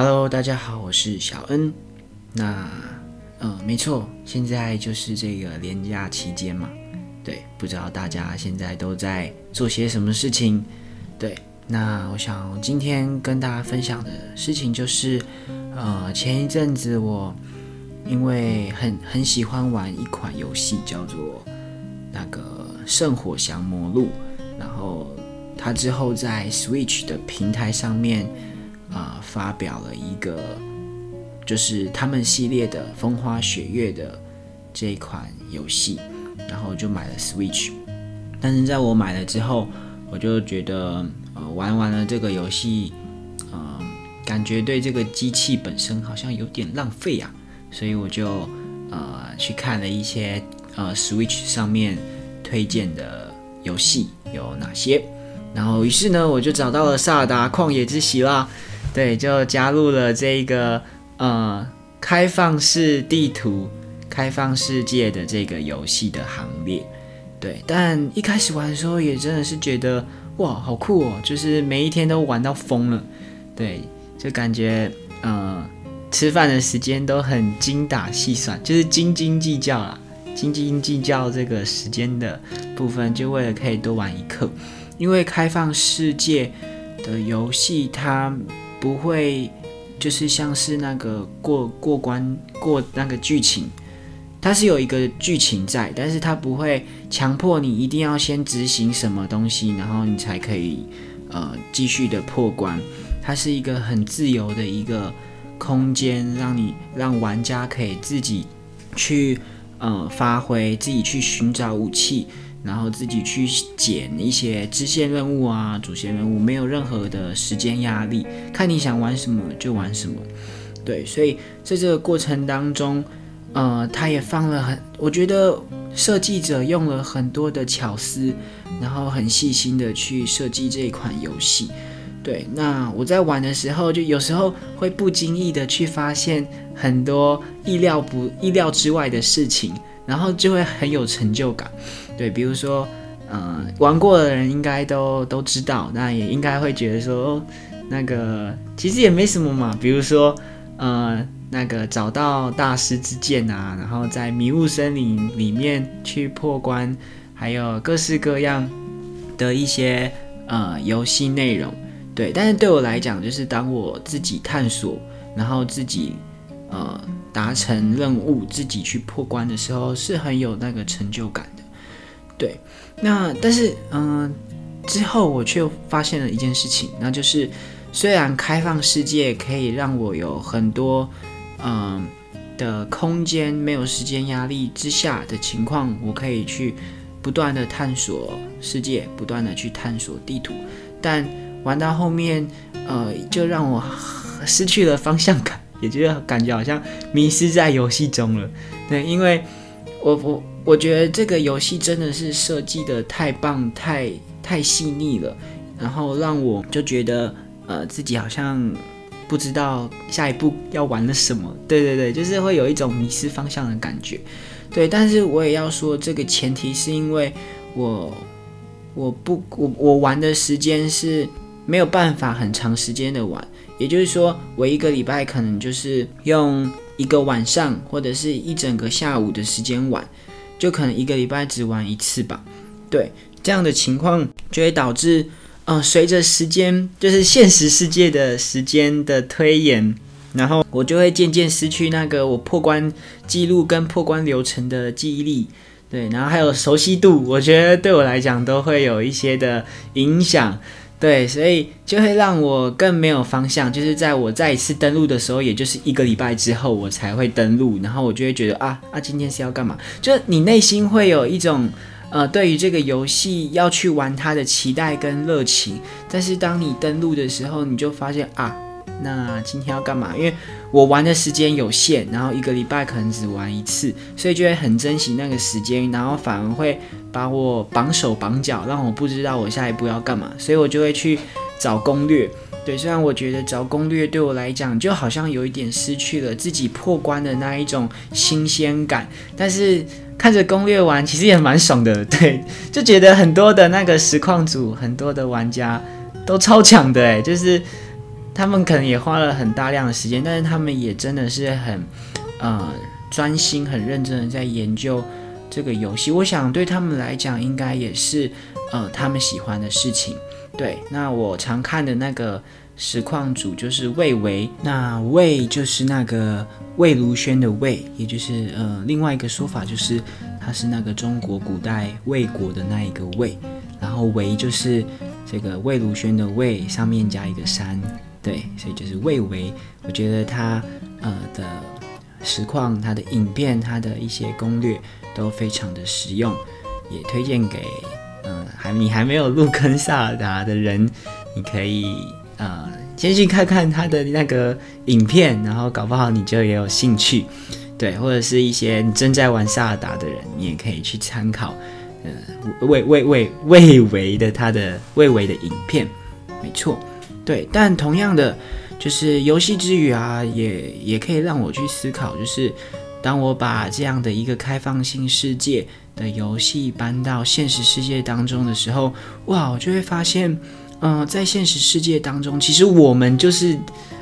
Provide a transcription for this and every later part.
Hello，大家好，我是小恩。那，呃，没错，现在就是这个连假期间嘛。对，不知道大家现在都在做些什么事情？对，那我想今天跟大家分享的事情就是，呃，前一阵子我因为很很喜欢玩一款游戏，叫做那个《圣火降魔录》，然后它之后在 Switch 的平台上面。啊、发表了一个就是他们系列的《风花雪月》的这一款游戏，然后就买了 Switch。但是在我买了之后，我就觉得呃玩完了这个游戏，呃，感觉对这个机器本身好像有点浪费啊，所以我就呃去看了一些呃 Switch 上面推荐的游戏有哪些，然后于是呢，我就找到了《萨达旷野之息》啦。对，就加入了这个呃开放式地图、开放世界的这个游戏的行列。对，但一开始玩的时候也真的是觉得哇，好酷哦！就是每一天都玩到疯了。对，就感觉呃吃饭的时间都很精打细算，就是斤斤计较啦，斤斤计较这个时间的部分，就为了可以多玩一刻。因为开放世界的游戏它。不会，就是像是那个过过关过那个剧情，它是有一个剧情在，但是它不会强迫你一定要先执行什么东西，然后你才可以呃继续的破关。它是一个很自由的一个空间，让你让玩家可以自己去呃发挥，自己去寻找武器。然后自己去捡一些支线任务啊，主线任务，没有任何的时间压力，看你想玩什么就玩什么。对，所以在这个过程当中，呃，他也放了很，我觉得设计者用了很多的巧思，然后很细心的去设计这一款游戏。对，那我在玩的时候，就有时候会不经意的去发现很多意料不意料之外的事情，然后就会很有成就感。对，比如说，呃，玩过的人应该都都知道，那也应该会觉得说，那个其实也没什么嘛。比如说，呃，那个找到大师之剑啊，然后在迷雾森林里面去破关，还有各式各样的一些呃游戏内容。对，但是对我来讲，就是当我自己探索，然后自己呃达成任务，自己去破关的时候，是很有那个成就感。对，那但是嗯、之后我却发现了一件事情，那就是虽然开放世界可以让我有很多嗯、的空间，没有时间压力之下的情况，我可以去不断的探索世界，不断的去探索地图，但玩到后面，呃，就让我失去了方向感，也就是感觉好像迷失在游戏中了。对，因为我我。我觉得这个游戏真的是设计得太棒、太太细腻了，然后让我就觉得，呃，自己好像不知道下一步要玩的什么。对对对，就是会有一种迷失方向的感觉。对，但是我也要说，这个前提是因为我我不我我玩的时间是没有办法很长时间的玩，也就是说，我一个礼拜可能就是用一个晚上或者是一整个下午的时间玩。就可能一个礼拜只玩一次吧，对，这样的情况就会导致，呃，随着时间，就是现实世界的时间的推演，然后我就会渐渐失去那个我破关记录跟破关流程的记忆力，对，然后还有熟悉度，我觉得对我来讲都会有一些的影响。对，所以就会让我更没有方向。就是在我再一次登录的时候，也就是一个礼拜之后，我才会登录，然后我就会觉得啊啊，今天是要干嘛？就你内心会有一种呃，对于这个游戏要去玩它的期待跟热情。但是当你登录的时候，你就发现啊。那今天要干嘛？因为我玩的时间有限，然后一个礼拜可能只玩一次，所以就会很珍惜那个时间，然后反而会把我绑手绑脚，让我不知道我下一步要干嘛，所以我就会去找攻略。对，虽然我觉得找攻略对我来讲就好像有一点失去了自己破关的那一种新鲜感，但是看着攻略玩其实也蛮爽的。对，就觉得很多的那个实况组，很多的玩家都超强的，诶，就是。他们可能也花了很大量的时间，但是他们也真的是很呃专心、很认真的在研究这个游戏。我想对他们来讲，应该也是呃他们喜欢的事情。对，那我常看的那个实况主就是魏维，那魏就是那个魏如萱的魏，也就是呃另外一个说法就是他是那个中国古代魏国的那一个魏，然后维就是这个魏如萱的魏上面加一个山，对，所以就是魏维。我觉得他呃的实况、他的影片、他的一些攻略都非常的实用，也推荐给。还你还没有入坑萨达的人，你可以呃先去看看他的那个影片，然后搞不好你就也有兴趣，对，或者是一些你正在玩萨达的人，你也可以去参考，呃，魏魏魏魏维的他的魏维的影片，没错，对，但同样的就是游戏之余啊，也也可以让我去思考，就是当我把这样的一个开放性世界。的游戏搬到现实世界当中的时候，哇，我就会发现，嗯、在现实世界当中，其实我们就是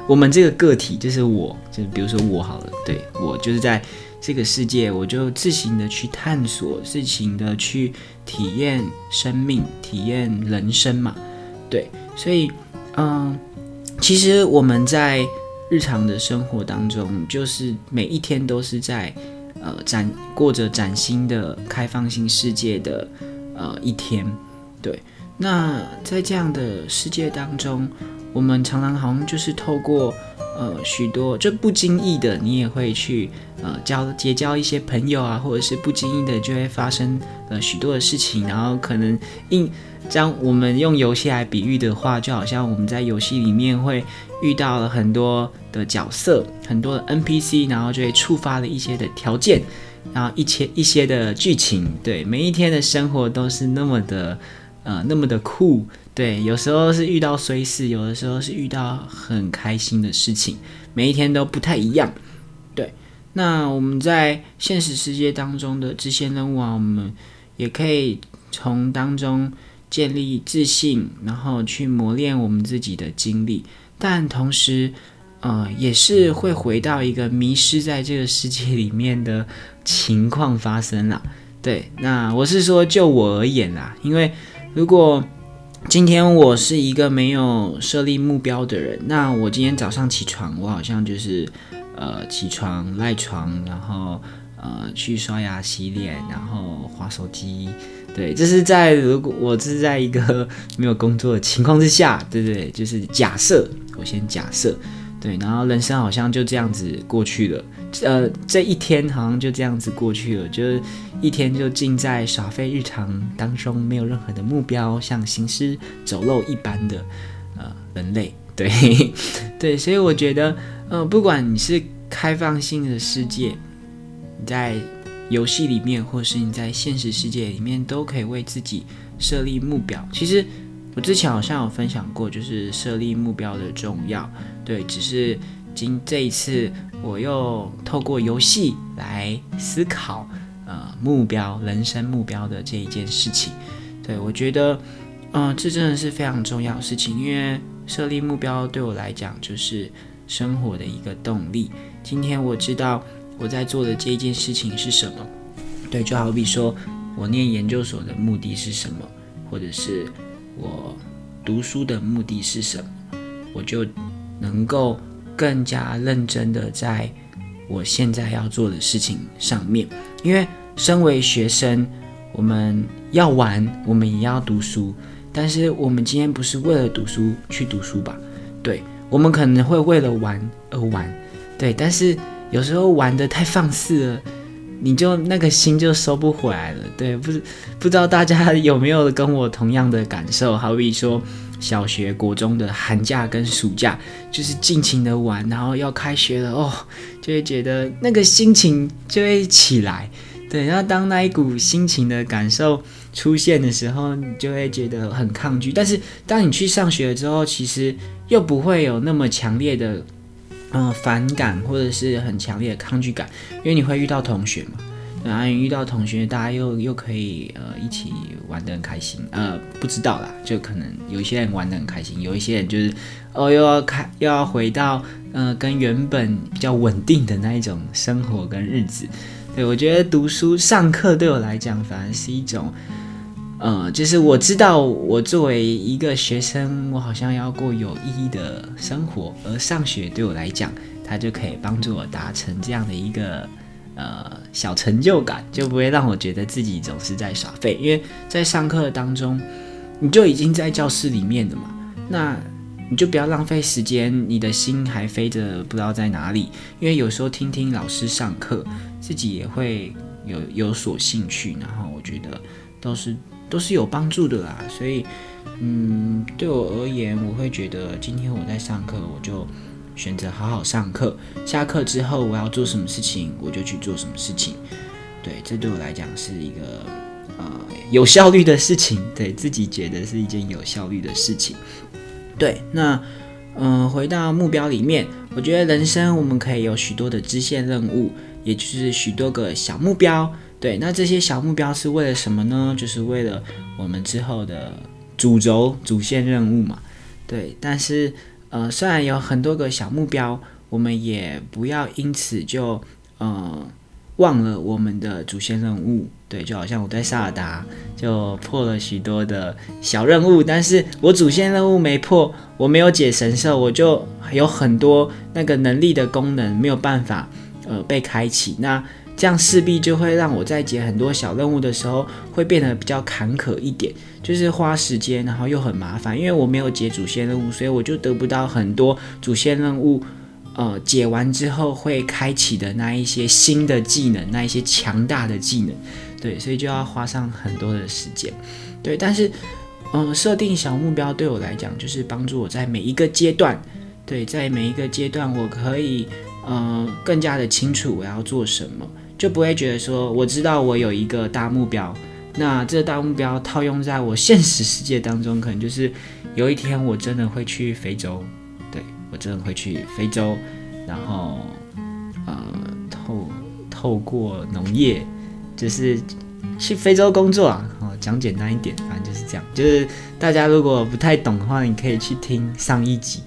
我们这个个体，就是我，就是比如说我好了，对，我就是在这个世界，我就自行的去探索，自行的去体验生命，体验人生嘛，对，所以，嗯、其实我们在日常的生活当中，就是每一天都是在。呃，展过着崭新的开放性世界的呃一天，对。那在这样的世界当中，我们常常好像就是透过呃许多就不经意的，你也会去呃交结交一些朋友啊，或者是不经意的就会发生呃许多的事情，然后可能应。将我们用游戏来比喻的话，就好像我们在游戏里面会遇到了很多的角色，很多的 NPC，然后就会触发了一些的条件，然后一些一些的剧情。对，每一天的生活都是那么的呃那么的酷。对，有时候是遇到衰事，有的时候是遇到很开心的事情，每一天都不太一样。对，那我们在现实世界当中的支线任务啊，我们也可以从当中。建立自信，然后去磨练我们自己的经历，但同时，呃，也是会回到一个迷失在这个世界里面的情况发生了。对，那我是说，就我而言啦，因为如果今天我是一个没有设立目标的人，那我今天早上起床，我好像就是呃起床赖床，然后呃去刷牙洗脸，然后滑手机。对，这是在如果我是在一个没有工作的情况之下，对对？就是假设，我先假设，对，然后人生好像就这样子过去了，呃，这一天好像就这样子过去了，就是一天就浸在耍废日常当中，没有任何的目标，像行尸走肉一般的呃人类，对对，所以我觉得，呃，不管你是开放性的世界，你在。游戏里面，或是你在现实世界里面，都可以为自己设立目标。其实我之前好像有分享过，就是设立目标的重要。对，只是今这一次，我又透过游戏来思考，呃，目标、人生目标的这一件事情。对，我觉得，嗯、这真的是非常重要的事情，因为设立目标对我来讲，就是生活的一个动力。今天我知道。我在做的这一件事情是什么？对，就好比说我念研究所的目的是什么，或者是我读书的目的是什么，我就能够更加认真的在我现在要做的事情上面。因为身为学生，我们要玩，我们也要读书，但是我们今天不是为了读书去读书吧？对，我们可能会为了玩而玩，对，但是。有时候玩得太放肆了，你就那个心就收不回来了。对，不是不知道大家有没有跟我同样的感受？好比说小学、国中的寒假跟暑假，就是尽情的玩，然后要开学了哦，就会觉得那个心情就会起来。对，然后当那一股心情的感受出现的时候，你就会觉得很抗拒。但是当你去上学了之后，其实又不会有那么强烈的。嗯，反感或者是很强烈的抗拒感，因为你会遇到同学嘛，然后遇到同学，大家又又可以呃一起玩得很开心。呃，不知道啦，就可能有一些人玩得很开心，有一些人就是哦又要开又要回到呃跟原本比较稳定的那一种生活跟日子。对，我觉得读书上课对我来讲，反而是一种。呃，就是我知道，我作为一个学生，我好像要过有意义的生活，而上学对我来讲，它就可以帮助我达成这样的一个呃小成就感，就不会让我觉得自己总是在耍废。因为在上课当中，你就已经在教室里面了嘛，那你就不要浪费时间，你的心还飞着不知道在哪里。因为有时候听听老师上课，自己也会有有所兴趣，然后我觉得都是。都是有帮助的啦，所以，嗯，对我而言，我会觉得今天我在上课，我就选择好好上课。下课之后，我要做什么事情，我就去做什么事情。对，这对我来讲是一个呃有效率的事情，对自己觉得是一件有效率的事情。对，那嗯、回到目标里面，我觉得人生我们可以有许多的支线任务，也就是许多个小目标。对，那这些小目标是为了什么呢？就是为了我们之后的主轴、主线任务嘛。对，但是呃，虽然有很多个小目标，我们也不要因此就呃忘了我们的主线任务。对，就好像我在萨尔达就破了许多的小任务，但是我主线任务没破，我没有解神兽，我就有很多那个能力的功能没有办法呃被开启。那这样势必就会让我在解很多小任务的时候会变得比较坎坷一点，就是花时间，然后又很麻烦，因为我没有解主线任务，所以我就得不到很多主线任务，呃，解完之后会开启的那一些新的技能，那一些强大的技能，对，所以就要花上很多的时间，对，但是，嗯、设定小目标对我来讲，就是帮助我在每一个阶段，对，在每一个阶段我可以，呃，更加的清楚我要做什么。就不会觉得说，我知道我有一个大目标，那这个大目标套用在我现实世界当中，可能就是有一天我真的会去非洲，对，我真的会去非洲，然后呃透透过农业，就是去非洲工作啊，哦，讲简单一点，反正就是这样，就是大家如果不太懂的话，你可以去听上一集，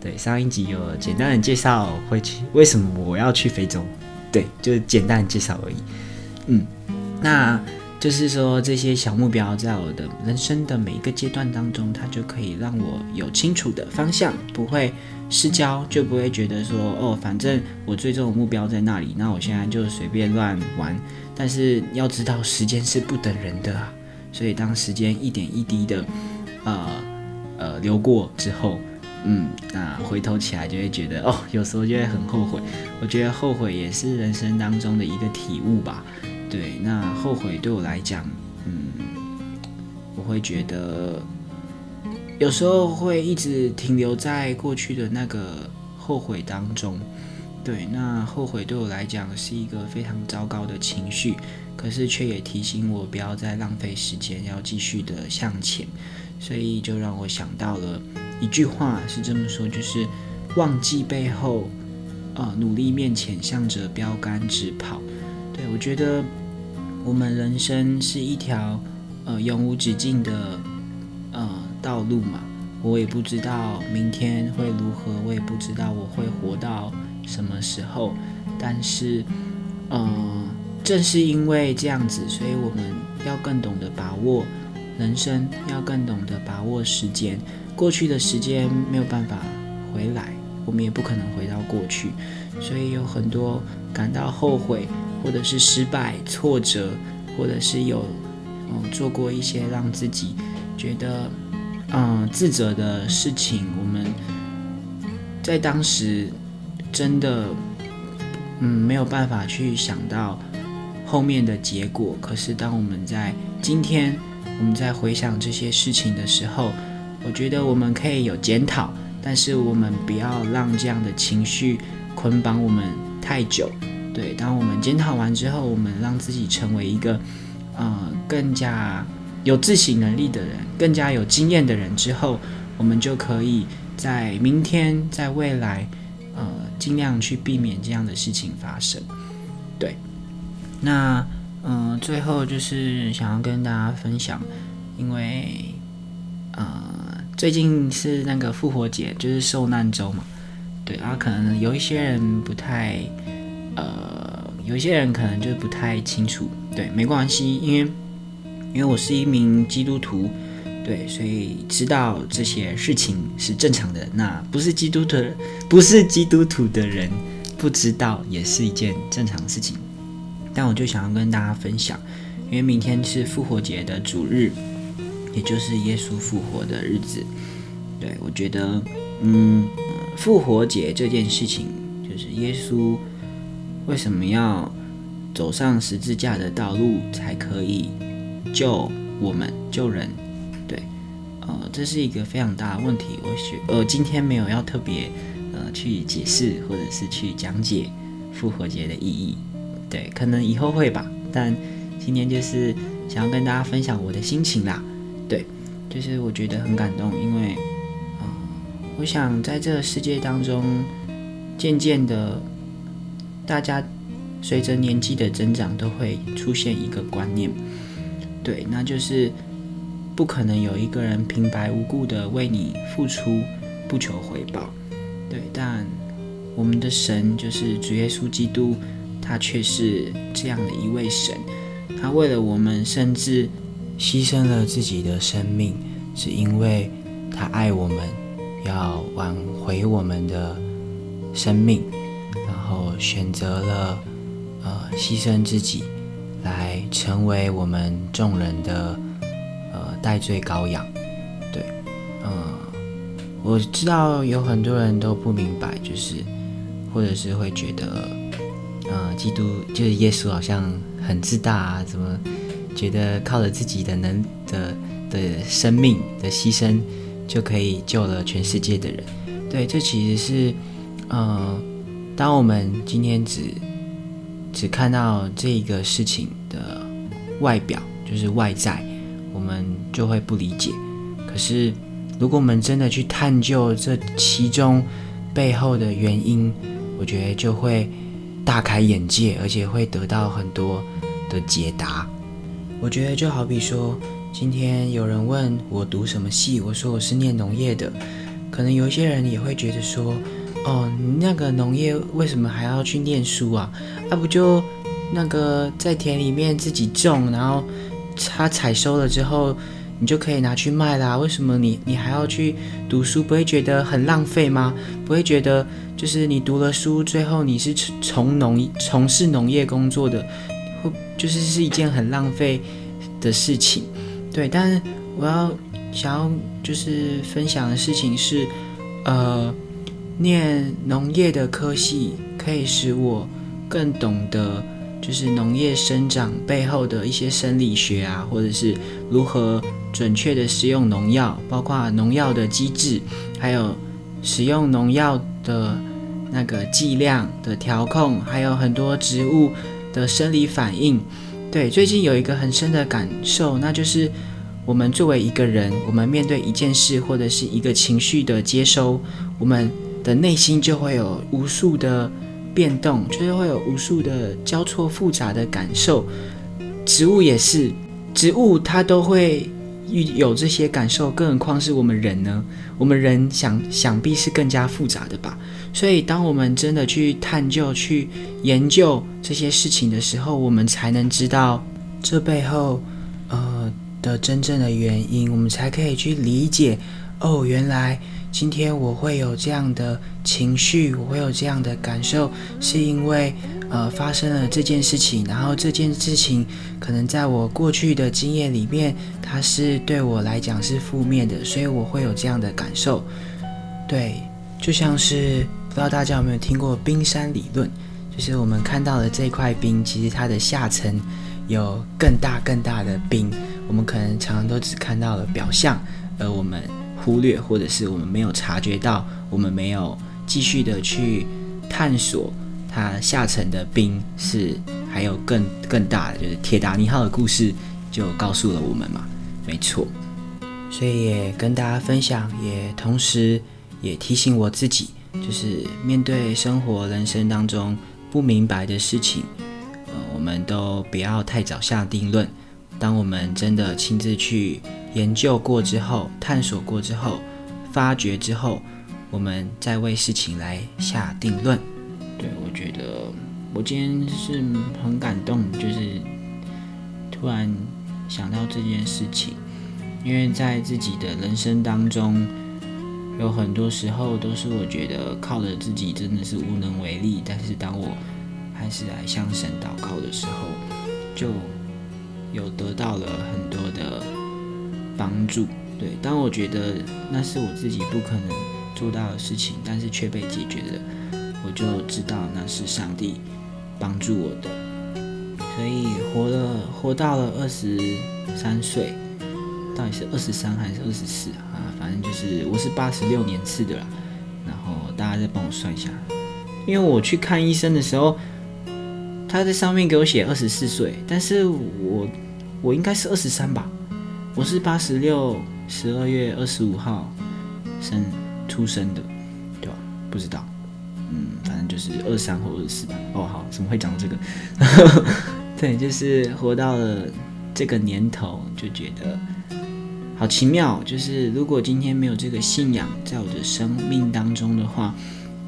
对，上一集有简单的介绍会去为什么我要去非洲。对，就是简单介绍而已。嗯，那就是说这些小目标，在我的人生的每一个阶段当中，它就可以让我有清楚的方向，不会失焦，就不会觉得说哦，反正我最终的目标在那里，那我现在就随便乱玩。但是要知道，时间是不等人的啊，所以当时间一点一滴的呃呃流过之后。嗯，那回头起来就会觉得哦，有时候就会很后悔。我觉得后悔也是人生当中的一个体悟吧。对，那后悔对我来讲，嗯，我会觉得有时候会一直停留在过去的那个后悔当中。对，那后悔对我来讲是一个非常糟糕的情绪，可是却也提醒我不要再浪费时间，要继续的向前。所以就让我想到了。一句话是这么说，就是忘记背后，呃，努力面前，向着标杆直跑。对，我觉得我们人生是一条呃永无止境的呃道路嘛。我也不知道明天会如何，我也不知道我会活到什么时候。但是，呃，正是因为这样子，所以我们要更懂得把握人生，要更懂得把握时间。过去的时间没有办法回来，我们也不可能回到过去，所以有很多感到后悔，或者是失败、挫折，或者是有嗯做过一些让自己觉得嗯自责的事情，我们在当时真的嗯没有办法去想到后面的结果。可是当我们在今天，我们在回想这些事情的时候，我觉得我们可以有检讨，但是我们不要让这样的情绪捆绑我们太久。对，当我们检讨完之后，我们让自己成为一个呃更加有自省能力的人，更加有经验的人之后，我们就可以在明天，在未来，呃，尽量去避免这样的事情发生。对，那嗯、最后就是想要跟大家分享，因为呃，最近是那个复活节，就是受难周嘛。对啊，可能有一些人不太呃，有一些人可能就不太清楚。对，没关系，因为因为我是一名基督徒。对，所以知道这些事情是正常的。那不是基督徒，不是基督徒的人不知道也是一件正常的事情。但我就想要跟大家分享，因为明天是复活节的主日，也就是耶稣复活的日子。对，我觉得，嗯，复活节这件事情，就是耶稣为什么要走上十字架的道路，才可以救我们、救人。对呃，这是一个非常大的问题。我学呃，今天没有要特别呃去解释或者是去讲解复活节的意义，对，可能以后会吧。但今天就是想要跟大家分享我的心情啦，就是我觉得很感动，因为嗯、呃，我想在这个世界当中，渐渐的，大家随着年纪的增长，都会出现一个观念，对，那就是。不可能有一个人平白无故的为你付出，不求回报，对。但我们的神就是主耶稣基督，他却是这样的一位神，他为了我们，甚至牺牲了自己的生命，是因为他爱我们，要挽回我们的生命，然后选择了呃牺牲自己，来成为我们众人的呃。代罪羔羊，对，嗯，我知道有很多人都不明白，就是，或者是会觉得，嗯，基督就是耶稣好像很自大啊，怎么觉得靠着自己的能的的生命的牺牲就可以救了全世界的人？对，这其实是，嗯，当我们今天只只看到这一个事情的外表，就是外在。我们就会不理解。可是，如果我们真的去探究这其中背后的原因，我觉得就会大开眼界，而且会得到很多的解答。我觉得就好比说，今天有人问我读什么系，我说我是念农业的，可能有一些人也会觉得说，哦，那个农业为什么还要去念书啊？啊、不就那个在田里面自己种，然后。他采收了之后，你就可以拿去卖啦。为什么你你还要去读书？不会觉得很浪费吗？不会觉得就是你读了书，最后你是从农从事农业工作的，就是是一件很浪费的事情。对，但是我要想要就是分享的事情是，呃，念农业的科系可以使我更懂得。就是农业生长背后的一些生理学啊，或者是如何准确的使用农药，包括农药的机制，还有使用农药的那个剂量的调控，还有很多植物的生理反应。对，最近有一个很深的感受，那就是我们作为一个人，我们面对一件事或者是一个情绪的接收，我们的内心就会有无数的。变动就是会有无数的交错复杂的感受，植物也是，植物它都会有这些感受，更何况是我们人呢？我们人想想必是更加复杂的吧。所以，当我们真的去探究、去研究这些事情的时候，我们才能知道这背后呃的真正的原因，我们才可以去理解哦，原来。今天我会有这样的情绪，我会有这样的感受，是因为呃发生了这件事情，然后这件事情可能在我过去的经验里面，它是对我来讲是负面的，所以我会有这样的感受。对，就像是不知道大家有没有听过冰山理论，就是我们看到的这块冰，其实它的下层有更大更大的冰，我们可能常常都只看到了表象，而我们。忽略，或者是我们没有察觉到，我们没有继续的去探索它下层的冰是还有更更大的，就是铁达尼号的故事就告诉了我们嘛，没错。所以也跟大家分享，也同时也提醒我自己，就是面对生活人生当中不明白的事情，呃，我们都不要太早下定论。当我们真的亲自去研究过之后、探索过之后、发掘之后，我们再为事情来下定论。对，我觉得我今天是很感动，就是突然想到这件事情，因为在自己的人生当中，有很多时候都是我觉得靠着自己真的是无能为力，但是当我还是来向神祷告的时候，就有得到了很多的帮助。对，当我觉得那是我自己不可能做到的事情，但是却被解决了，我就知道那是上帝帮助我的。所以活了，活到了二十三岁，到底是二十三还是二十四啊？反正就是我是八十六年次的啦。然后大家再帮我算一下，因为我去看医生的时候。他在上面给我写二十四岁，但是我我应该是二十三吧，我是八十六十二月二十五号生出生的，对吧？不知道，嗯，反正就是二三或二十四吧。哦，好，怎么会讲这个？对，就是活到了这个年头，就觉得好奇妙。就是如果今天没有这个信仰在我的生命当中的话。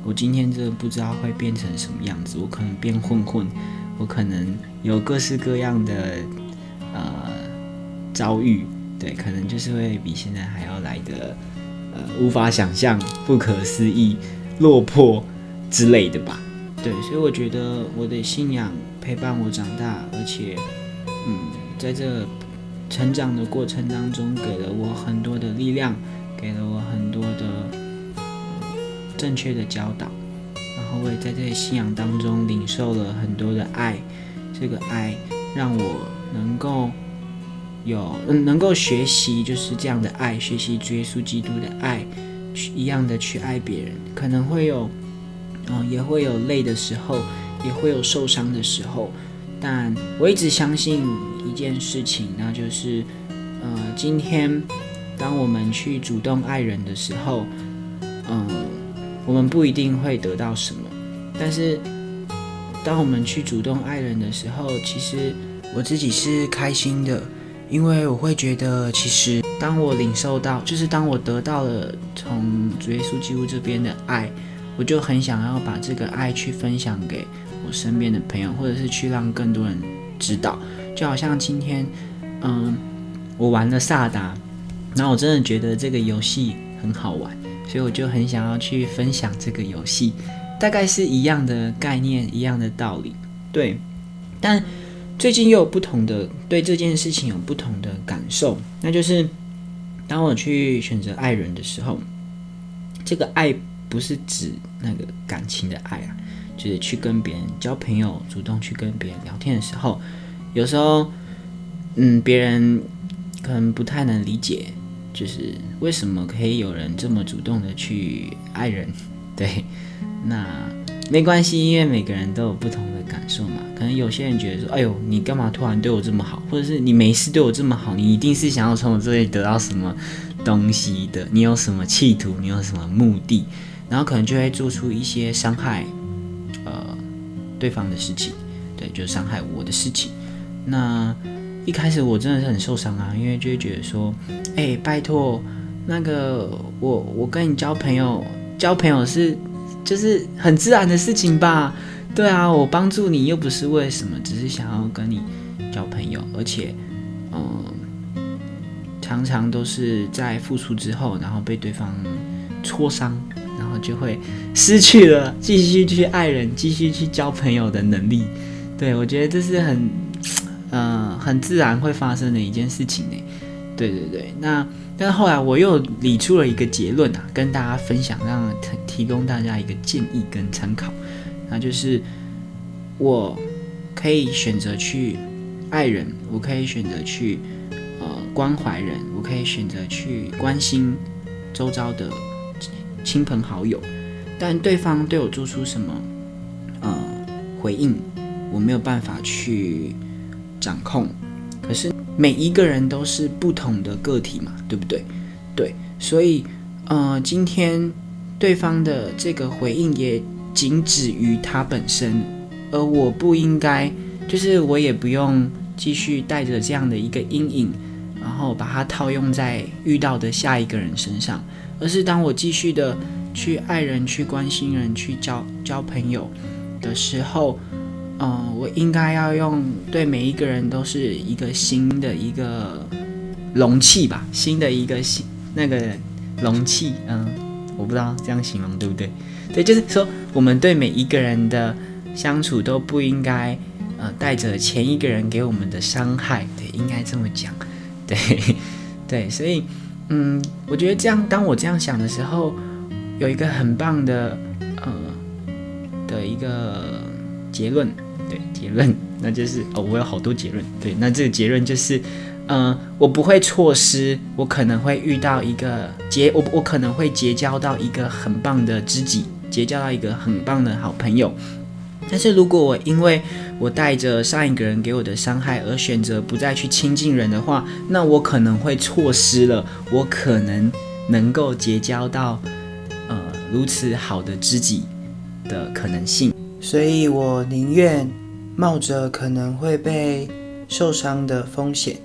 我今天真的不知道会变成什么样子，我可能变混混，我可能有各式各样的呃遭遇，对，可能就是会比现在还要来的呃无法想象、不可思议、落魄之类的吧。对，所以我觉得我的信仰陪伴我长大，而且嗯，在这成长的过程当中，给了我很多的力量，给了我很多的。正确的教导，然后我也在这些信仰当中领受了很多的爱，这个爱让我能够有嗯，能够学习就是这样的爱，学习耶稣基督的爱，去一样的去爱别人。可能会有，嗯，也会有累的时候，也会有受伤的时候，但我一直相信一件事情，那就是，呃，今天当我们去主动爱人的时候，嗯。我们不一定会得到什么，但是当我们去主动爱人的时候，其实我自己是开心的，因为我会觉得，其实当我领受到，就是当我得到了从主耶稣基督这边的爱，我就很想要把这个爱去分享给我身边的朋友，或者是去让更多人知道。就好像今天，嗯，我玩了萨达，然后我真的觉得这个游戏很好玩。所以我就很想要去分享这个游戏，大概是一样的概念，一样的道理，对。但最近又有不同的对这件事情有不同的感受，那就是当我去选择爱人的时候，这个爱不是指那个感情的爱啊，就是去跟别人交朋友，主动去跟别人聊天的时候，有时候，嗯，别人可能不太能理解。就是为什么可以有人这么主动的去爱人？对，那没关系，因为每个人都有不同的感受嘛。可能有些人觉得说：“哎呦，你干嘛突然对我这么好？”或者是你没事对我这么好，你一定是想要从我这里得到什么东西的。你有什么企图？你有什么目的？然后可能就会做出一些伤害呃对方的事情，对，就是伤害我的事情。那。一开始我真的是很受伤啊，因为就会觉得说，哎、拜托，那个我我跟你交朋友，交朋友是就是很自然的事情吧？对啊，我帮助你又不是为什么，只是想要跟你交朋友，而且，嗯，常常都是在付出之后，然后被对方戳伤，后就会失去了继续去爱人、继续去交朋友的能力。对，我觉得这是很。嗯，很自然会发生的一件事情呢。对对对，那但是后来我又理出了一个结论啊，跟大家分享，让提供大家一个建议跟参考。那就是我可以选择去爱人，我可以选择去呃关怀人，我可以选择去关心周遭的亲朋好友，但对方对我做出什么呃回应，我没有办法去。掌控，可是每一个人都是不同的个体嘛，对不对？对，所以，呃，今天对方的这个回应也仅止于他本身，而我不应该就是我也不用继续带着这样的一个阴影，然后把它套用在遇到的下一个人身上，而是当我继续的去爱人、去关心人、去交交朋友的时候，嗯、我应该要用对每一个人都是一个新的一个容器吧，新的一个新那个容器，嗯，我不知道这样形容对不对？对，就是说我们对每一个人的相处都不应该。呃，带着前一个人给我们的伤害，对，应该这么讲，对，对，所以，嗯，我觉得这样，当我这样想的时候，有一个很棒的，呃，的一个结论，对，结论，那就是，哦，我有好多结论，对，那这个结论就是，嗯、我不会错失，我可能会遇到一个结，我我可能会结交到一个很棒的知己，结交到一个很棒的好朋友。但是如果我因为我带着上一个人给我的伤害而选择不再去亲近人的话，那我可能会错失了我可能能够结交到呃如此好的知己的可能性。所以我宁愿冒着可能会被受伤的风险，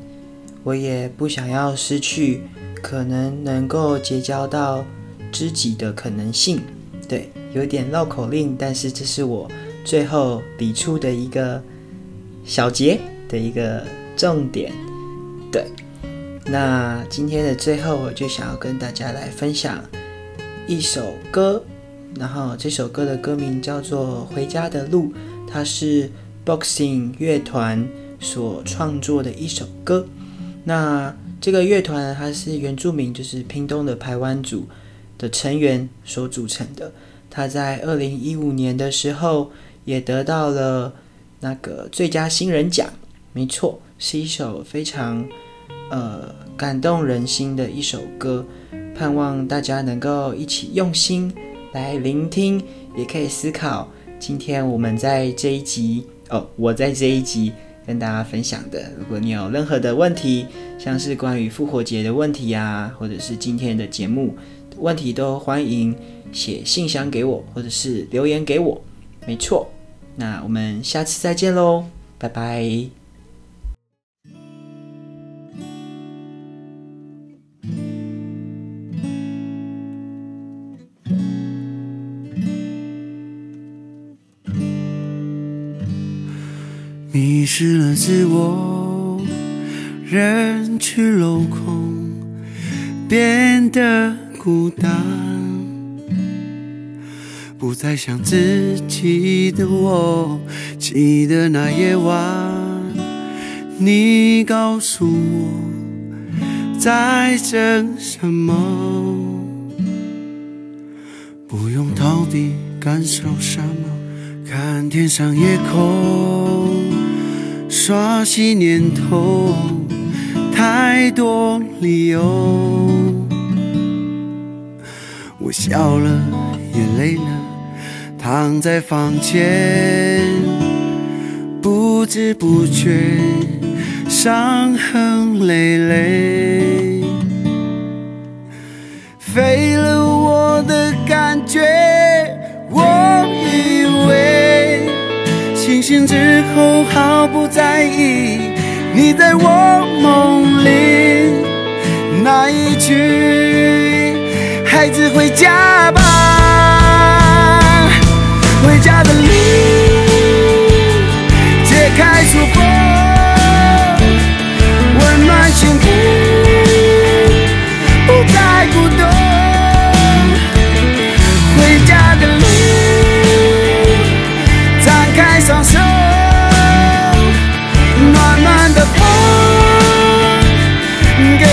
我也不想要失去可能能够结交到知己的可能性。对，有点绕口令，但是这是我。最后理出的一个小结的一个重点，对。那今天的最后，我就想要跟大家来分享一首歌，然后这首歌的歌名叫做《回家的路》，它是 Boxing 乐团所创作的一首歌。那这个乐团它是原住民，就是屏东的排湾族的成员所组成的。它在二零一五年的时候。也得到了那个最佳新人奖，没错，是一首非常呃感动人心的一首歌，盼望大家能够一起用心来聆听，也可以思考。今天我们在这一集哦，我在这一集跟大家分享的，如果你有任何的问题，像是关于复活节的问题啊，或者是今天的节目问题，都欢迎写信箱给我，或者是留言给我，没错。那我们下次再见喽，拜拜。迷失了自我，人去楼空，变得孤单。不再想自己的我，记得那夜晚，你告诉我在等什么，不用逃避感受什么，看天上夜空，刷新念头，太多理由，我笑了。也累了，躺在房间，不知不觉伤痕累累，废了我的感觉。我以为清醒之后毫不在意，你在我梦里那一句“孩子回家吧”。开出花，温暖幸福，不再孤独。回家的路，张开双手，暖暖的风，给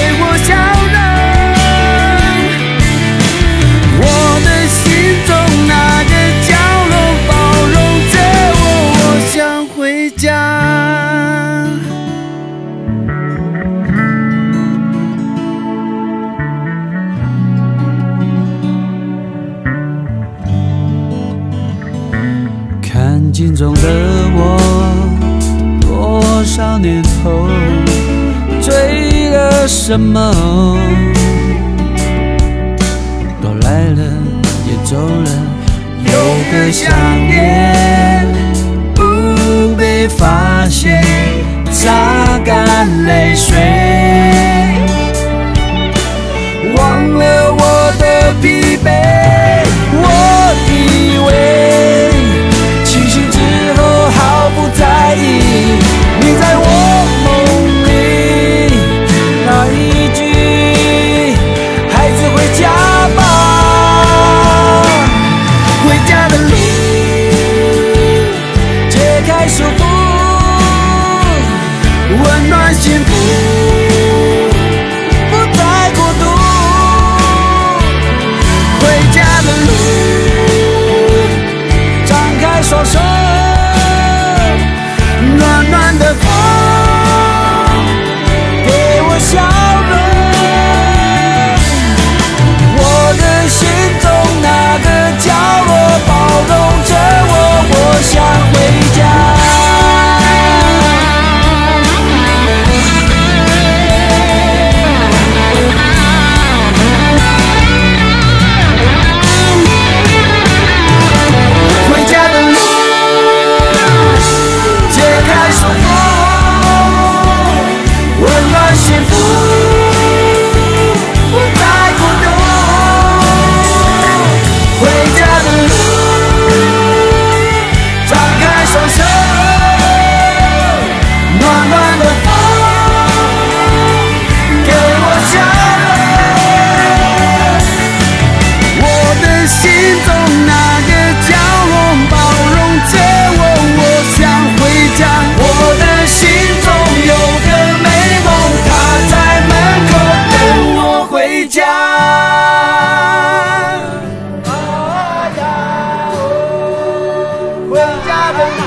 懂的我，多少年后追了什么？都来了也走了，有个想念不被发现，擦干泪水。回家的路。